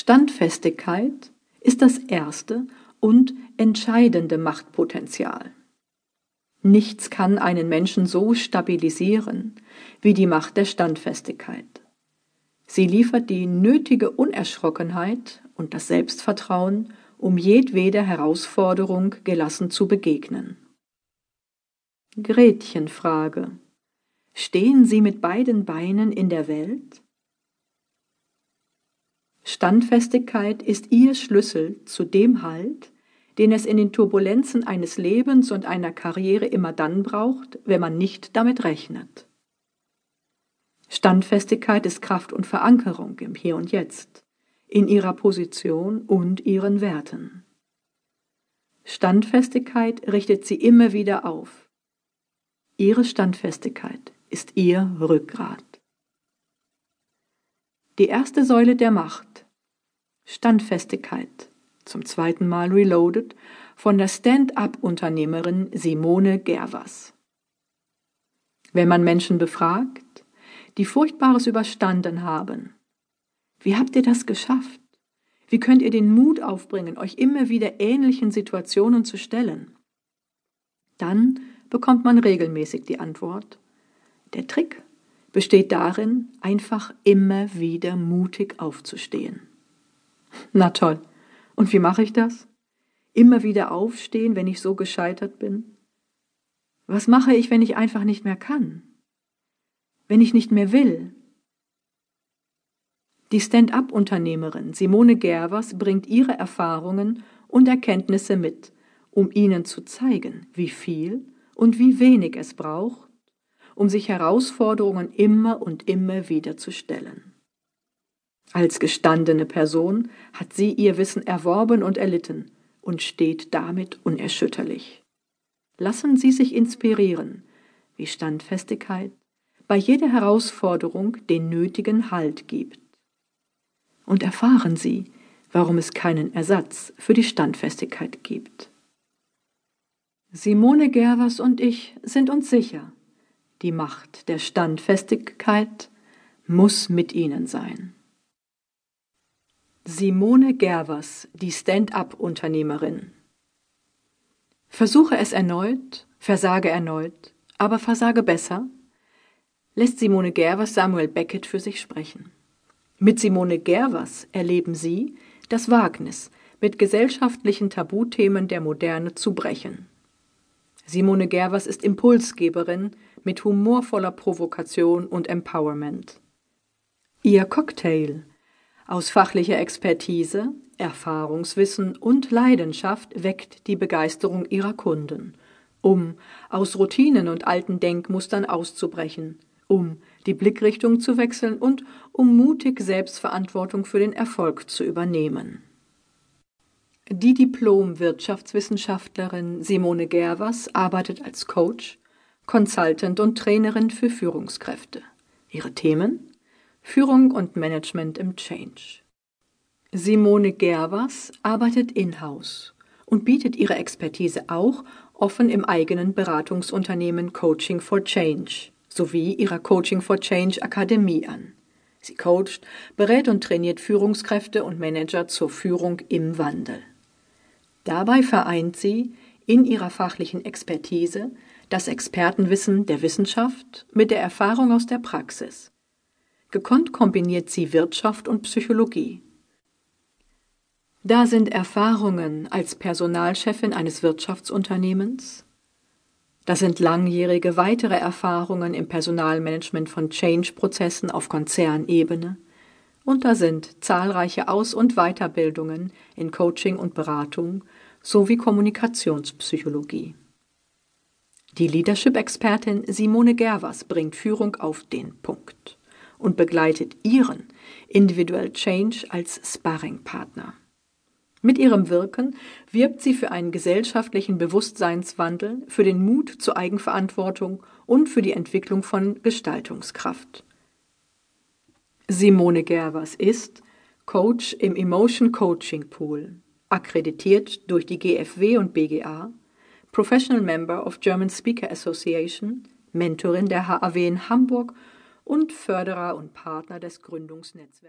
Standfestigkeit ist das erste und entscheidende Machtpotenzial. Nichts kann einen Menschen so stabilisieren wie die Macht der Standfestigkeit. Sie liefert die nötige Unerschrockenheit und das Selbstvertrauen, um jedweder Herausforderung gelassen zu begegnen. Gretchenfrage. Stehen Sie mit beiden Beinen in der Welt? Standfestigkeit ist Ihr Schlüssel zu dem Halt, den es in den Turbulenzen eines Lebens und einer Karriere immer dann braucht, wenn man nicht damit rechnet. Standfestigkeit ist Kraft und Verankerung im Hier und Jetzt, in ihrer Position und ihren Werten. Standfestigkeit richtet sie immer wieder auf. Ihre Standfestigkeit ist ihr Rückgrat. Die erste Säule der Macht, Standfestigkeit, zum zweiten Mal Reloaded, von der Stand-up-Unternehmerin Simone Gervas. Wenn man Menschen befragt, die Furchtbares überstanden haben, wie habt ihr das geschafft? Wie könnt ihr den Mut aufbringen, euch immer wieder ähnlichen Situationen zu stellen? Dann bekommt man regelmäßig die Antwort. Der Trick besteht darin, einfach immer wieder mutig aufzustehen. Na toll, und wie mache ich das? Immer wieder aufstehen, wenn ich so gescheitert bin? Was mache ich, wenn ich einfach nicht mehr kann? Wenn ich nicht mehr will? Die Stand-up-Unternehmerin Simone Gervers bringt ihre Erfahrungen und Erkenntnisse mit, um ihnen zu zeigen, wie viel und wie wenig es braucht, um sich Herausforderungen immer und immer wieder zu stellen. Als gestandene Person hat sie ihr Wissen erworben und erlitten und steht damit unerschütterlich. Lassen Sie sich inspirieren, wie Standfestigkeit bei jeder Herausforderung den nötigen Halt gibt. Und erfahren Sie, warum es keinen Ersatz für die Standfestigkeit gibt. Simone Gervers und ich sind uns sicher, die Macht der Standfestigkeit muss mit Ihnen sein. Simone Gervers, die Stand-up-Unternehmerin. Versuche es erneut, versage erneut, aber versage besser, lässt Simone Gervers Samuel Beckett für sich sprechen. Mit Simone Gervers erleben Sie das Wagnis, mit gesellschaftlichen Tabuthemen der Moderne zu brechen. Simone Gervers ist Impulsgeberin mit humorvoller Provokation und Empowerment. Ihr Cocktail aus fachlicher Expertise, Erfahrungswissen und Leidenschaft weckt die Begeisterung ihrer Kunden, um aus Routinen und alten Denkmustern auszubrechen, um die Blickrichtung zu wechseln und um mutig Selbstverantwortung für den Erfolg zu übernehmen. Die Diplom-Wirtschaftswissenschaftlerin Simone Gervers arbeitet als Coach, Consultant und Trainerin für Führungskräfte. Ihre Themen Führung und Management im Change. Simone Gervers arbeitet in-house und bietet ihre Expertise auch offen im eigenen Beratungsunternehmen Coaching for Change sowie ihrer Coaching for Change Akademie an. Sie coacht, berät und trainiert Führungskräfte und Manager zur Führung im Wandel. Dabei vereint sie in ihrer fachlichen Expertise das Expertenwissen der Wissenschaft mit der Erfahrung aus der Praxis Gekonnt kombiniert sie Wirtschaft und Psychologie. Da sind Erfahrungen als Personalchefin eines Wirtschaftsunternehmens, das sind langjährige weitere Erfahrungen im Personalmanagement von Change-Prozessen auf Konzernebene und da sind zahlreiche Aus- und Weiterbildungen in Coaching und Beratung sowie Kommunikationspsychologie. Die Leadership-Expertin Simone Gervers bringt Führung auf den Punkt und begleitet Ihren Individual Change als Sparringpartner. Mit ihrem Wirken wirbt sie für einen gesellschaftlichen Bewusstseinswandel, für den Mut zur Eigenverantwortung und für die Entwicklung von Gestaltungskraft. Simone Gervers ist Coach im Emotion Coaching Pool, akkreditiert durch die GFW und BGA, Professional Member of German Speaker Association, Mentorin der HAW in Hamburg und Förderer und Partner des Gründungsnetzwerks